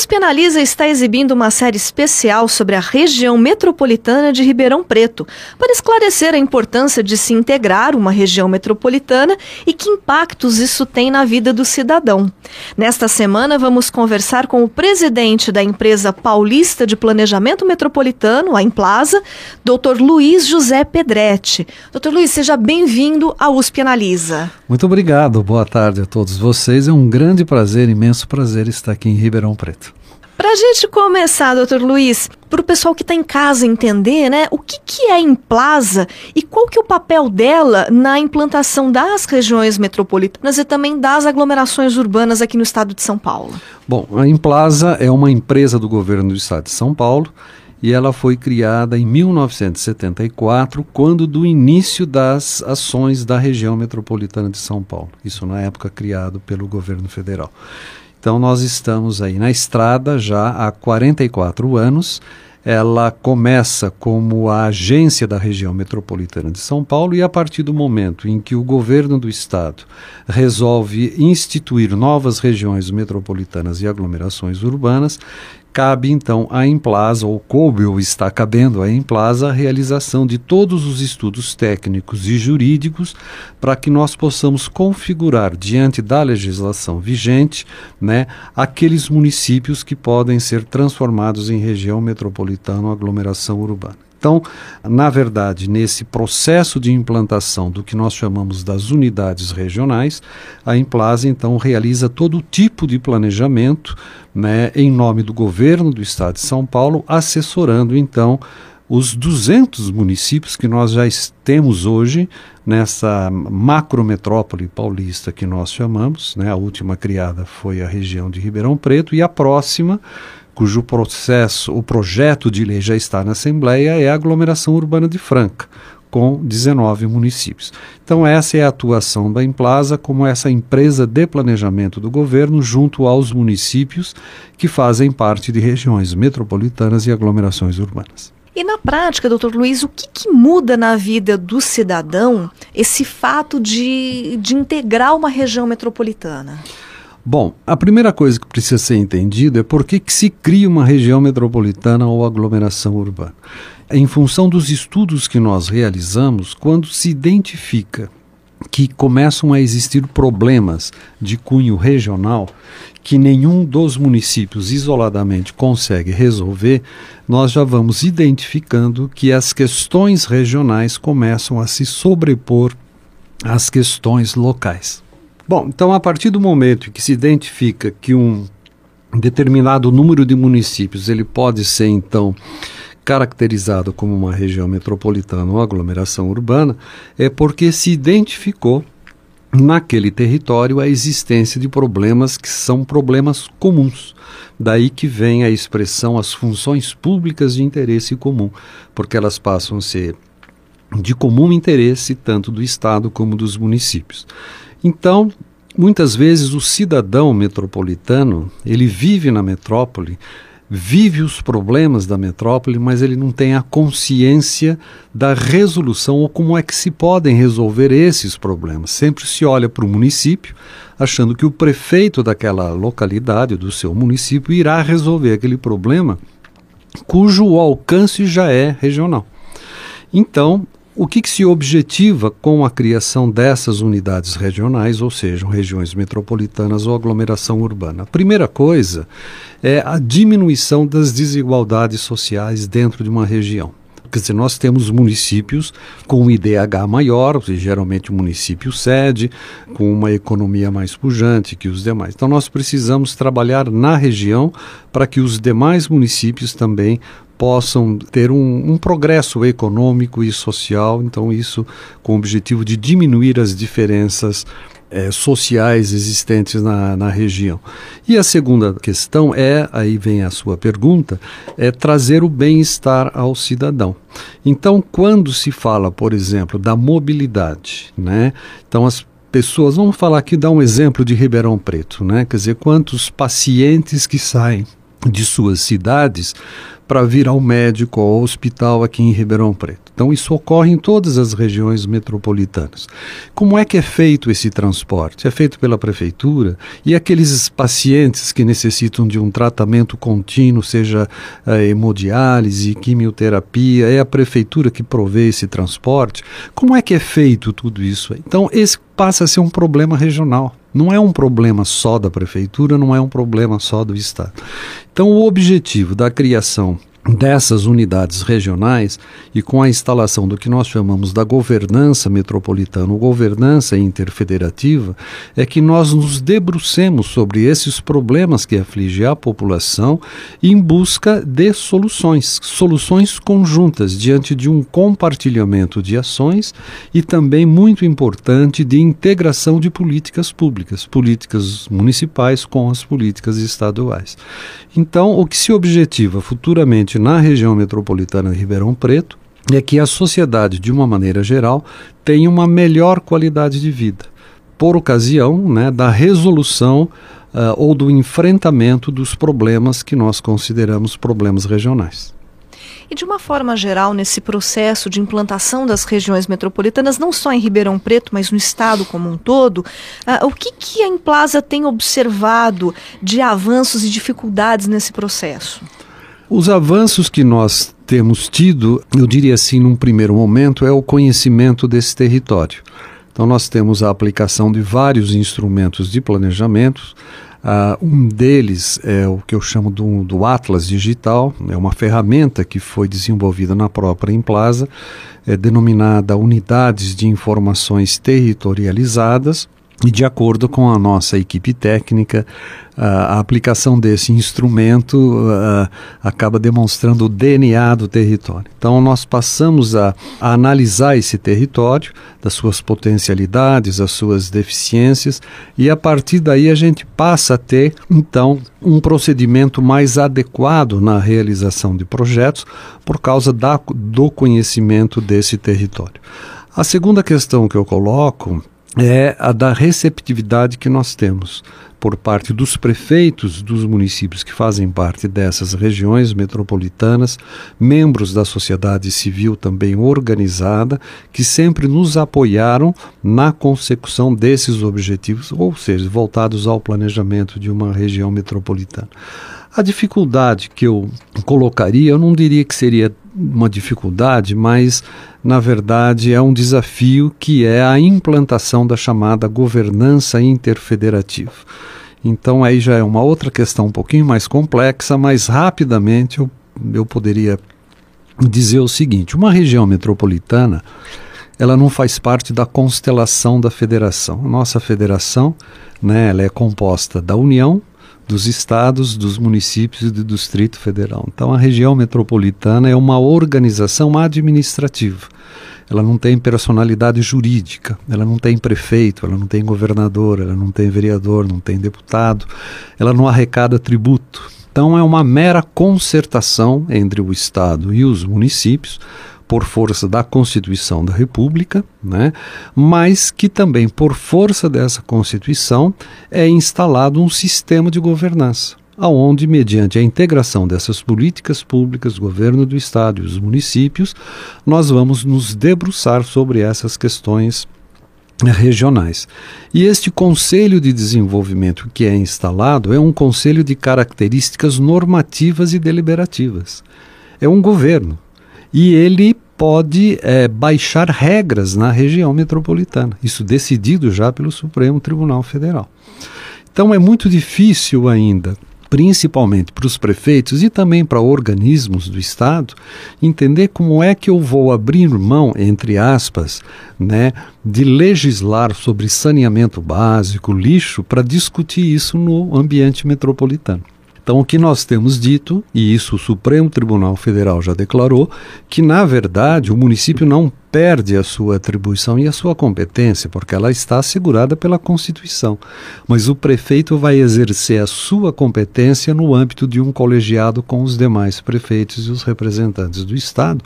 USP Analisa está exibindo uma série especial sobre a região metropolitana de Ribeirão Preto, para esclarecer a importância de se integrar uma região metropolitana e que impactos isso tem na vida do cidadão. Nesta semana, vamos conversar com o presidente da empresa paulista de planejamento metropolitano, a Implaza, Dr. Luiz José Pedretti. Dr. Luiz, seja bem-vindo à USP Analisa. Muito obrigado, boa tarde a todos vocês. É um grande prazer, imenso prazer estar aqui em Ribeirão Preto. Para a gente começar, doutor Luiz, para o pessoal que está em casa entender, né, o que, que é a Implaza e qual que é o papel dela na implantação das regiões metropolitanas e também das aglomerações urbanas aqui no estado de São Paulo? Bom, a Implaza é uma empresa do governo do estado de São Paulo e ela foi criada em 1974, quando do início das ações da região metropolitana de São Paulo. Isso na época criado pelo governo federal. Então nós estamos aí na estrada já há 44 anos. Ela começa como a agência da região metropolitana de São Paulo e a partir do momento em que o governo do estado resolve instituir novas regiões metropolitanas e aglomerações urbanas, cabe então à Implaza, ou coube ou está cabendo à Implaza, a realização de todos os estudos técnicos e jurídicos para que nós possamos configurar, diante da legislação vigente, né, aqueles municípios que podem ser transformados em região metropolitana ou aglomeração urbana. Então, na verdade, nesse processo de implantação do que nós chamamos das unidades regionais, a Implaza então realiza todo tipo de planejamento, né, em nome do governo do estado de São Paulo, assessorando então os 200 municípios que nós já temos hoje nessa macrometrópole paulista que nós chamamos, né? A última criada foi a região de Ribeirão Preto e a próxima cujo processo, o projeto de lei já está na Assembleia, é a aglomeração urbana de Franca, com 19 municípios. Então, essa é a atuação da Implaza como essa empresa de planejamento do governo junto aos municípios que fazem parte de regiões metropolitanas e aglomerações urbanas. E na prática, doutor Luiz, o que, que, muda na vida do cidadão esse fato de, de integrar uma região metropolitana? Bom, a primeira coisa que precisa ser entendida é por que, que se cria uma região metropolitana ou aglomeração urbana. Em função dos estudos que nós realizamos, quando se identifica que começam a existir problemas de cunho regional que nenhum dos municípios isoladamente consegue resolver, nós já vamos identificando que as questões regionais começam a se sobrepor às questões locais. Bom, então a partir do momento em que se identifica que um determinado número de municípios ele pode ser então caracterizado como uma região metropolitana ou aglomeração urbana, é porque se identificou naquele território a existência de problemas que são problemas comuns. Daí que vem a expressão as funções públicas de interesse comum, porque elas passam a ser de comum interesse tanto do Estado como dos municípios. Então, muitas vezes o cidadão metropolitano, ele vive na metrópole, vive os problemas da metrópole, mas ele não tem a consciência da resolução ou como é que se podem resolver esses problemas. Sempre se olha para o município, achando que o prefeito daquela localidade, do seu município, irá resolver aquele problema cujo alcance já é regional. Então, o que, que, se objetiva com a criação dessas unidades regionais, ou seja, regiões metropolitanas ou aglomeração urbana? A primeira coisa é a diminuição das desigualdades sociais dentro de uma região. Quer dizer, nós temos municípios com um IDH maior, geralmente o município sede, com uma economia mais pujante que os demais. Então, nós precisamos trabalhar na região para que os demais municípios também possam ter um, um, progresso econômico e social. Então, isso com o objetivo de diminuir as diferenças é, sociais existentes na, na região. E a segunda questão é, aí vem a sua pergunta, é trazer o bem-estar ao cidadão. Então, quando se fala, por exemplo, da mobilidade, né? Então, as pessoas, vamos falar aqui, dar um exemplo de Ribeirão Preto, né? Quer dizer, quantos pacientes que saem de suas cidades para vir ao médico ou ao hospital aqui em Ribeirão Preto. Então, isso ocorre em todas as regiões metropolitanas. Como é que é feito esse transporte? É feito pela prefeitura e aqueles pacientes que necessitam de um tratamento contínuo, seja a hemodiálise, quimioterapia, é a prefeitura que provê esse transporte? Como é que é feito tudo isso? Então, esse passa a ser um problema regional. Não é um problema só da prefeitura, não é um problema só do Estado. Então, o objetivo da criação dessas unidades regionais e com a instalação do que nós chamamos da governança metropolitana, ou governança interfederativa, é que nós nos debrucemos sobre esses problemas que afligem a população em busca de soluções, soluções conjuntas diante de um compartilhamento de ações e também muito importante de integração de políticas públicas, políticas municipais com as políticas estaduais. Então, o que se objetiva futuramente na região metropolitana de Ribeirão Preto é que a sociedade, de uma maneira geral, tenha uma melhor qualidade de vida, por ocasião né, da resolução uh, ou do enfrentamento dos problemas que nós consideramos problemas regionais. E de uma forma geral, nesse processo de implantação das regiões metropolitanas, não só em Ribeirão Preto, mas no estado como um todo, uh, o que, que a Implaza tem observado de avanços e dificuldades nesse processo? Os avanços que nós temos tido, eu diria assim, num primeiro momento, é o conhecimento desse território. Então, nós temos a aplicação de vários instrumentos de planejamento, Uh, um deles é o que eu chamo do, do, Atlas Digital, é uma ferramenta que foi desenvolvida na própria Implaza, é denominada Unidades de Informações Territorializadas, e de acordo com a nossa equipe técnica, a aplicação desse instrumento acaba demonstrando o DNA do território. Então, nós passamos a, a, analisar esse território, das suas potencialidades, as suas deficiências, e a partir daí a gente passa a ter, então, um procedimento mais adequado na realização de projetos por causa da, do conhecimento desse território. A segunda questão que eu coloco é a da receptividade que nós temos por parte dos prefeitos dos municípios que fazem parte dessas regiões metropolitanas, membros da sociedade civil também organizada, que sempre nos apoiaram na consecução desses objetivos, ou seja, voltados ao planejamento de uma região metropolitana. A dificuldade que eu colocaria, eu não diria que seria uma dificuldade, mas na verdade é um desafio que é a implantação da chamada governança interfederativa. Então aí já é uma outra questão um pouquinho mais complexa, mas rapidamente eu, eu poderia dizer o seguinte: uma região metropolitana ela não faz parte da constelação da federação. Nossa federação, né, ela é composta da União, dos estados, dos municípios e do Distrito Federal. Então, a região metropolitana é uma organização administrativa. Ela não tem personalidade jurídica, ela não tem prefeito, ela não tem governador, ela não tem vereador, não tem deputado, ela não arrecada tributo. Então, é uma mera concertação entre o Estado e os municípios por força da Constituição da República, né? mas que também, por força dessa Constituição, é instalado um sistema de governança aonde, mediante a integração dessas políticas públicas, governo do estado e os municípios, nós vamos nos debruçar sobre essas questões regionais. E este Conselho de Desenvolvimento que é instalado é um conselho de características normativas e deliberativas. É um governo, e ele pode é, baixar regras na região metropolitana, isso decidido já pelo Supremo Tribunal Federal. Então é muito difícil ainda, principalmente para os prefeitos e também para organismos do Estado, entender como é que eu vou abrir mão, entre aspas, né, de legislar sobre saneamento básico, lixo, para discutir isso no ambiente metropolitano. Então, o que nós temos dito, e isso o Supremo Tribunal Federal já declarou, que na verdade o município não perde a sua atribuição e a sua competência, porque ela está assegurada pela Constituição. Mas o prefeito vai exercer a sua competência no âmbito de um colegiado com os demais prefeitos e os representantes do Estado,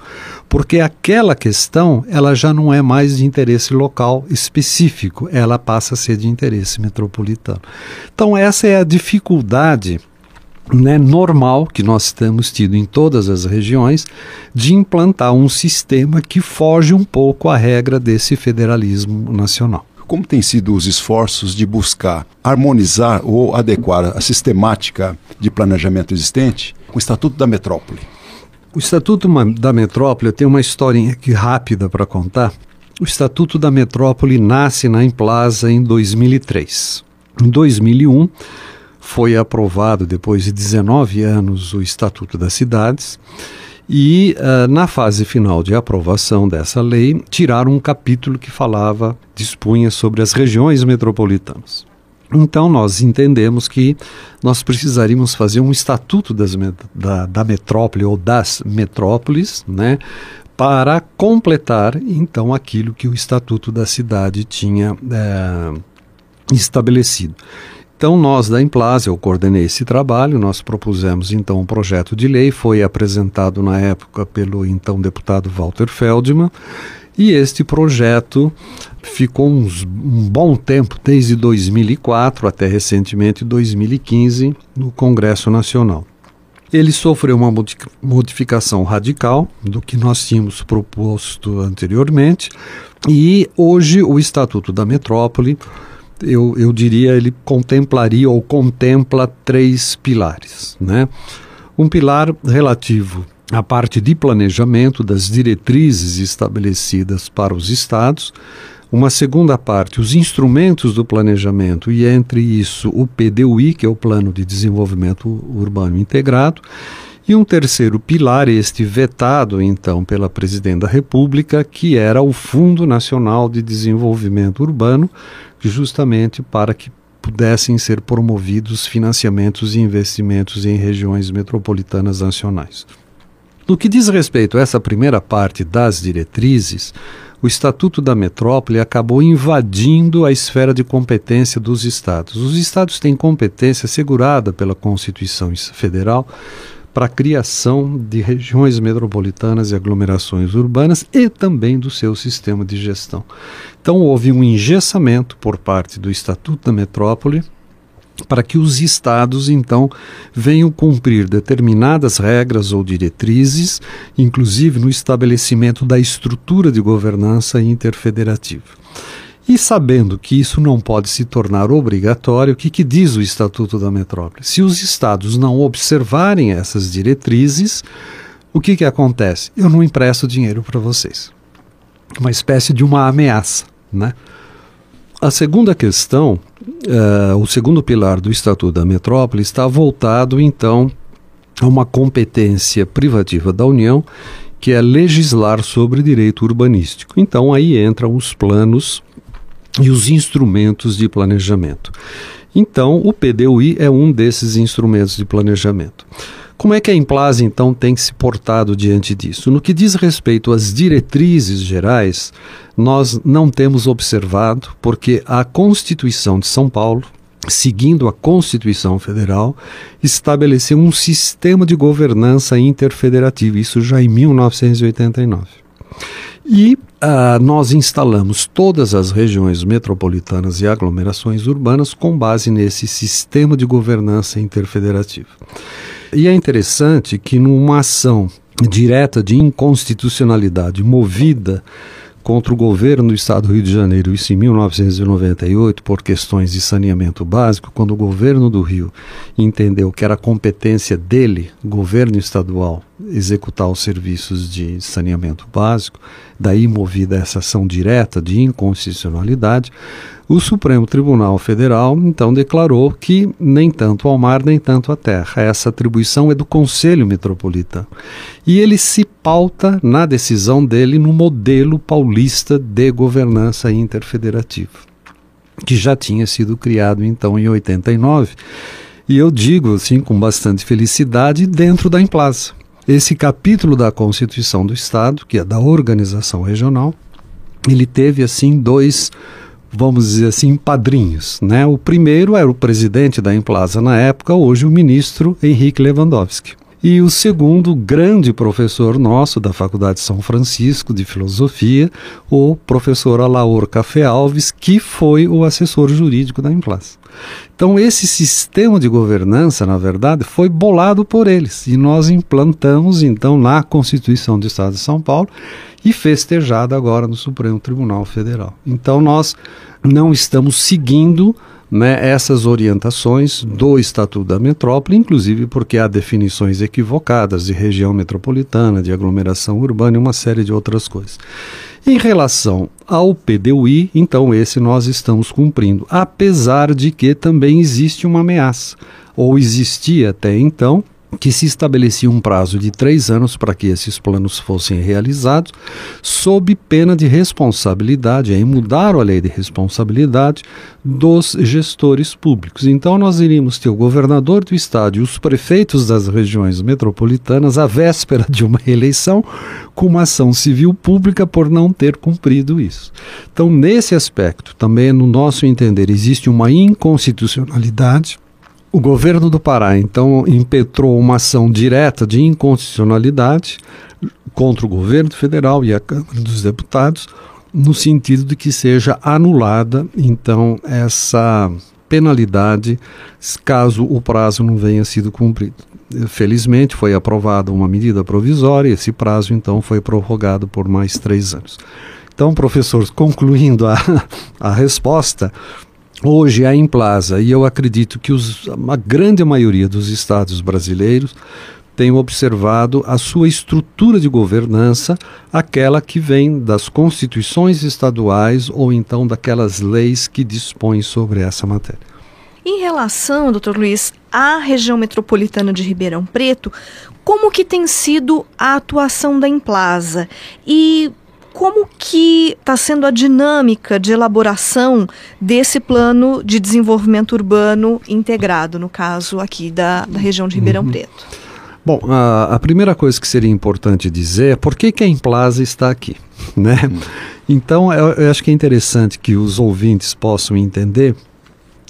porque aquela questão ela já não é mais de interesse local específico, ela passa a ser de interesse metropolitano. Então, essa é a dificuldade né, normal que nós temos tido em todas as regiões de implantar um sistema que foge um pouco à regra desse federalismo nacional. Como têm sido os esforços de buscar harmonizar ou adequar a sistemática de planejamento existente com o Estatuto da Metrópole? O Estatuto da Metrópole tem uma historinha aqui rápida para contar. O Estatuto da Metrópole nasce na Emplaza em 2003. Em 2001, foi aprovado, depois de 19 anos, o Estatuto das Cidades. E uh, na fase final de aprovação dessa lei, tiraram um capítulo que falava, dispunha sobre as regiões metropolitanas. Então nós entendemos que nós precisaríamos fazer um estatuto das, da, da metrópole ou das metrópoles, né, para completar então aquilo que o estatuto da cidade tinha é, estabelecido. Então, nós da Implase, eu coordenei esse trabalho, nós propusemos então um projeto de lei, foi apresentado na época pelo então deputado Walter Feldman, e este projeto ficou uns, um bom tempo, desde 2004 até recentemente 2015, no Congresso Nacional. Ele sofreu uma modificação radical do que nós tínhamos proposto anteriormente, e hoje o Estatuto da Metrópole eu, eu diria, ele contemplaria ou contempla três pilares. Né? Um pilar relativo à parte de planejamento das diretrizes estabelecidas para os estados, uma segunda parte, os instrumentos do planejamento, e entre isso o PDUI, que é o Plano de Desenvolvimento Urbano Integrado, e um terceiro pilar, este vetado então pela Presidente da República, que era o Fundo Nacional de Desenvolvimento Urbano, justamente para que pudessem ser promovidos financiamentos e investimentos em regiões metropolitanas nacionais. No que diz respeito a essa primeira parte das diretrizes, o Estatuto da Metrópole acabou invadindo a esfera de competência dos estados. Os estados têm competência assegurada pela Constituição Federal para a criação de regiões metropolitanas e aglomerações urbanas e também do seu sistema de gestão. Então houve um engessamento por parte do Estatuto da Metrópole para que os estados então venham cumprir determinadas regras ou diretrizes, inclusive no estabelecimento da estrutura de governança interfederativa. E sabendo que isso não pode se tornar obrigatório, o que, que diz o Estatuto da Metrópole? Se os estados não observarem essas diretrizes, o que, que acontece? Eu não empresto dinheiro para vocês. Uma espécie de uma ameaça. Né? A segunda questão, uh, o segundo pilar do Estatuto da Metrópole está voltado, então, a uma competência privativa da União, que é legislar sobre direito urbanístico. Então, aí entram os planos e os instrumentos de planejamento. Então, o PDUI é um desses instrumentos de planejamento. Como é que a Implase, então, tem se portado diante disso? No que diz respeito às diretrizes gerais, nós não temos observado, porque a Constituição de São Paulo, seguindo a Constituição Federal, estabeleceu um sistema de governança interfederativa, isso já em 1989. E uh, nós instalamos todas as regiões metropolitanas e aglomerações urbanas com base nesse sistema de governança interfederativa. E é interessante que numa ação direta de inconstitucionalidade movida contra o governo do estado do Rio de Janeiro, isso em 1998, por questões de saneamento básico, quando o governo do Rio entendeu que era competência dele, governo estadual, executar os serviços de saneamento básico, daí movida essa ação direta de inconstitucionalidade, o Supremo Tribunal Federal então declarou que nem tanto ao mar nem tanto à terra. Essa atribuição é do Conselho Metropolitano. E ele se pauta na decisão dele no modelo paulista de governança interfederativa, que já tinha sido criado então em 89 E eu digo assim com bastante felicidade dentro da Implaza. Esse capítulo da Constituição do Estado, que é da organização regional, ele teve assim dois, vamos dizer assim, padrinhos, né? O primeiro era o presidente da Implaza na época, hoje o ministro Henrique Lewandowski. E o segundo grande professor nosso da Faculdade de São Francisco de Filosofia, o professor Alaor Café Alves, que foi o assessor jurídico da Implaza. Então, esse sistema de governança, na verdade, foi bolado por eles e nós implantamos, então, na Constituição do Estado de São Paulo e festejado agora no Supremo Tribunal Federal. Então, nós não estamos seguindo né, essas orientações do Estatuto da Metrópole, inclusive porque há definições equivocadas de região metropolitana, de aglomeração urbana e uma série de outras coisas. Em relação ao PDUI, então esse nós estamos cumprindo, apesar de que também existe uma ameaça, ou existia até então, que se estabelecia um prazo de três anos para que esses planos fossem realizados, sob pena de responsabilidade, aí mudaram a lei de responsabilidade dos gestores públicos. Então nós iríamos ter o governador do estado e os prefeitos das regiões metropolitanas à véspera de uma eleição com uma ação civil pública por não ter cumprido isso. Então nesse aspecto, também no nosso entender, existe uma inconstitucionalidade o governo do Pará, então, impetrou uma ação direta de inconstitucionalidade contra o governo federal e a Câmara dos Deputados, no sentido de que seja anulada, então, essa penalidade caso o prazo não venha sido cumprido. Felizmente foi aprovada uma medida provisória, esse prazo então foi prorrogado por mais três anos. Então, professor, concluindo a, a resposta, Hoje a Implaza, e eu acredito que os, a grande maioria dos estados brasileiros tem observado a sua estrutura de governança, aquela que vem das constituições estaduais ou então daquelas leis que dispõem sobre essa matéria. Em relação, doutor Luiz, à região metropolitana de Ribeirão Preto, como que tem sido a atuação da Implaza? E como que está sendo a dinâmica de elaboração desse plano de desenvolvimento urbano integrado, no caso aqui da, da região de Ribeirão uhum. Preto? Bom, a, a, primeira coisa que seria importante dizer é por que, que a Implaza está aqui, né? Uhum. Então, eu, eu acho que é interessante que os ouvintes possam entender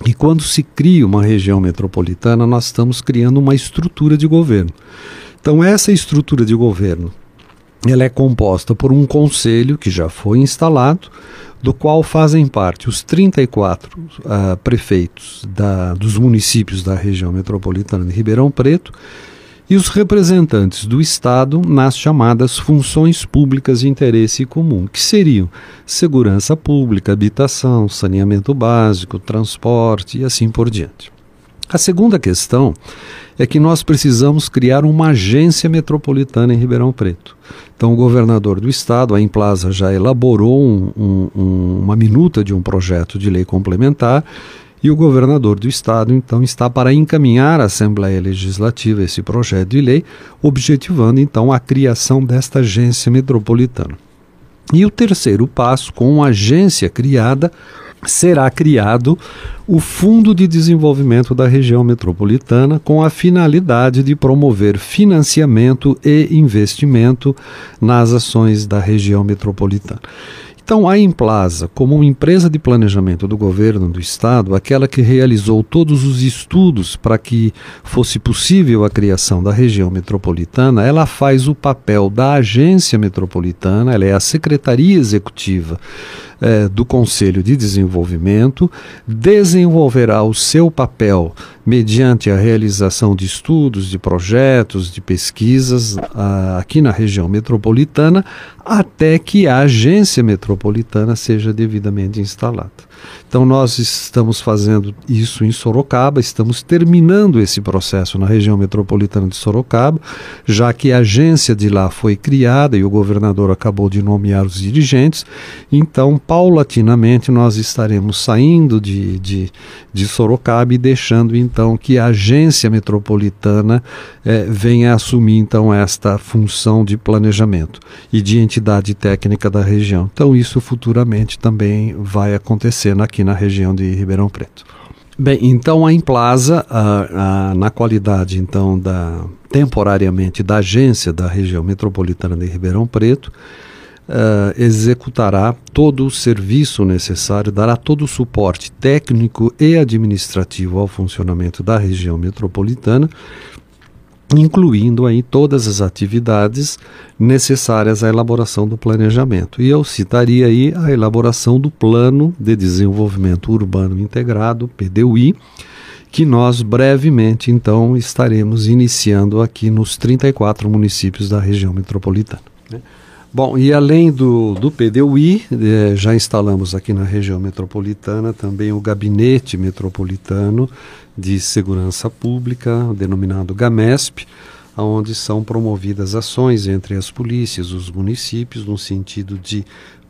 que quando se cria uma região metropolitana, nós estamos criando uma estrutura de governo. Então, essa estrutura de governo ela é composta por um conselho que já foi instalado, do qual fazem parte os 34 uh, prefeitos da, dos municípios da região metropolitana de Ribeirão Preto e os representantes do Estado nas chamadas funções públicas de interesse comum, que seriam segurança pública, habitação, saneamento básico, transporte e assim por diante. A segunda questão é que nós precisamos criar uma agência metropolitana em Ribeirão Preto. Então, o governador do estado, a Implaza, já elaborou um, um, uma minuta de um projeto de lei complementar e o governador do estado, então, está para encaminhar à Assembleia Legislativa esse projeto de lei, objetivando, então, a criação desta agência metropolitana. E o terceiro passo, com a agência criada, será criado o Fundo de Desenvolvimento da Região Metropolitana com a finalidade de promover financiamento e investimento nas ações da região metropolitana. Então, a Implaza, como empresa de planejamento do governo do estado, aquela que realizou todos os estudos para que fosse possível a criação da região metropolitana, ela faz o papel da agência metropolitana, ela é a secretaria executiva é, do Conselho de Desenvolvimento, desenvolverá o seu papel mediante a realização de estudos, de projetos, de pesquisas a, aqui na região metropolitana, até que a agência metropolitana seja devidamente instalada. Então, nós estamos fazendo isso em Sorocaba, estamos terminando esse processo na região metropolitana de Sorocaba, já que a agência de lá foi criada e o governador acabou de nomear os dirigentes. Então, paulatinamente, nós estaremos saindo de, de, de Sorocaba e deixando então que a agência metropolitana eh, venha assumir então esta função de planejamento e de entidade técnica da região. Então, isso futuramente também vai acontecer aqui na região de Ribeirão Preto. Bem, então a Implaza, a, a, na qualidade então da temporariamente da agência da região metropolitana de Ribeirão Preto, uh, executará todo o serviço necessário, dará todo o suporte técnico e administrativo ao funcionamento da região metropolitana, incluindo aí todas as atividades necessárias à elaboração do planejamento. E eu citaria aí a elaboração do Plano de Desenvolvimento Urbano Integrado, PDUI, que nós brevemente então estaremos iniciando aqui nos 34 municípios da região metropolitana. Bom, e além do, do PDUI, eh, já instalamos aqui na região metropolitana também o Gabinete Metropolitano de Segurança Pública, denominado GAMESP, onde são promovidas ações entre as polícias, os municípios, no sentido de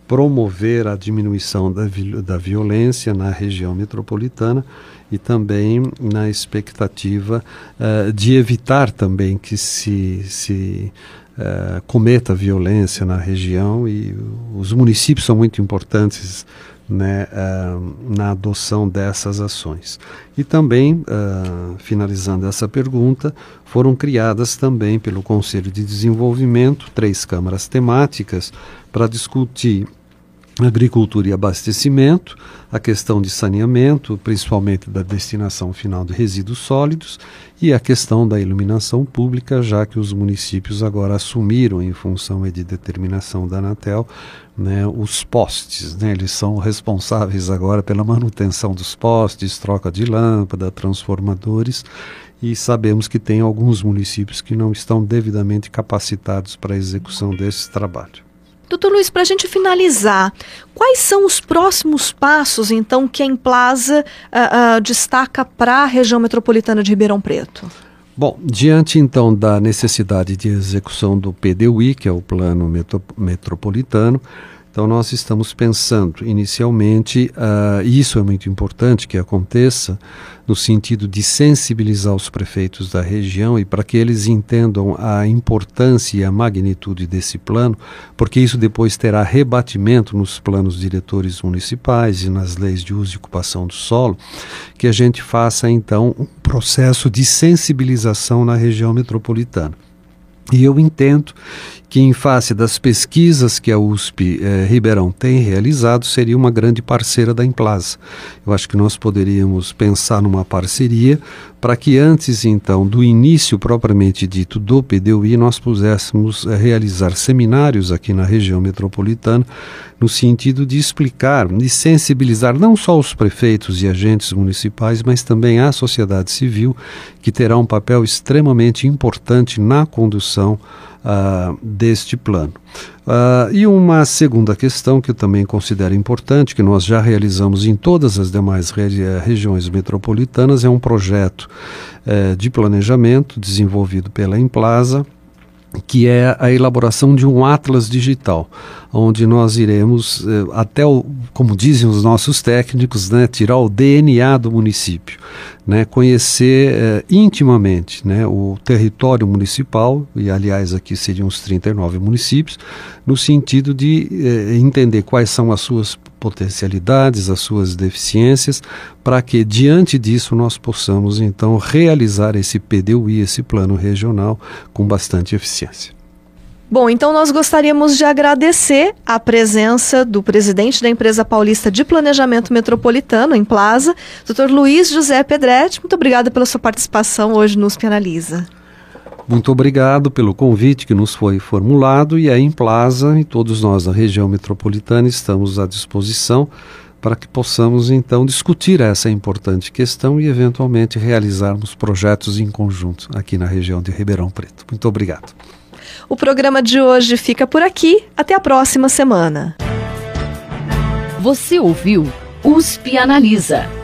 promover a diminuição da, da violência na região metropolitana e também na expectativa uh, de evitar também que se, se uh, cometa violência na região e os municípios são muito importantes né, uh, na adoção dessas ações. E também, uh, finalizando essa pergunta, foram criadas também pelo Conselho de Desenvolvimento três câmaras temáticas para discutir agricultura e abastecimento, a questão de saneamento, principalmente da destinação final de resíduos sólidos, e a questão da iluminação pública, já que os municípios agora assumiram, em função de determinação da Anatel, né, os postes. Né, eles são responsáveis agora pela manutenção dos postes, troca de lâmpada, transformadores, e sabemos que tem alguns municípios que não estão devidamente capacitados para a execução desse trabalho. Doutor Luiz, para a gente finalizar, quais são os próximos passos, então, que a Emplaza uh, uh, destaca para a região metropolitana de Ribeirão Preto? Bom, diante então da necessidade de execução do PDUI, que é o Plano Metro Metropolitano, então, nós estamos pensando inicialmente, uh, e isso é muito importante que aconteça, no sentido de sensibilizar os prefeitos da região e para que eles entendam a importância e a magnitude desse plano, porque isso depois terá rebatimento nos planos diretores municipais e nas leis de uso e ocupação do solo, que a gente faça então um processo de sensibilização na região metropolitana. E eu entendo que, em face das pesquisas que a USP eh, Ribeirão tem realizado, seria uma grande parceira da Implaza. Eu acho que nós poderíamos pensar numa parceria para que antes, então, do início propriamente dito do PDUI, nós pudéssemos eh, realizar seminários aqui na região metropolitana, no sentido de explicar, de sensibilizar não só os prefeitos e agentes municipais, mas também a sociedade civil, que terá um papel extremamente importante na condução uh, deste plano. Uh, e uma segunda questão que eu também considero importante, que nós já realizamos em todas as demais eh, regiões metropolitanas, é um projeto uh, de planejamento desenvolvido pela Implaza, que é a elaboração de um atlas digital, onde nós iremos eh, até o, como dizem os nossos técnicos, né, tirar o DNA do município, né, conhecer eh, intimamente, né, o território municipal e aliás aqui seriam os 39 municípios, no sentido de eh, entender quais são as suas potencialidades, as suas deficiências, para que diante disso nós possamos então realizar esse PDUI, esse plano regional com bastante eficiência. Bom, então nós gostaríamos de agradecer a presença do presidente da empresa paulista de planejamento metropolitano, em Plaza, Dr. Luiz José Pedretti. Muito obrigada pela sua participação hoje no USP Analisa. Muito obrigado pelo convite que nos foi formulado e a Implaza e todos nós da região metropolitana estamos à disposição para que possamos então discutir essa importante questão e eventualmente realizarmos projetos em conjunto aqui na região de Ribeirão Preto. Muito obrigado. O programa de hoje fica por aqui. Até a próxima semana. Você ouviu USP Analisa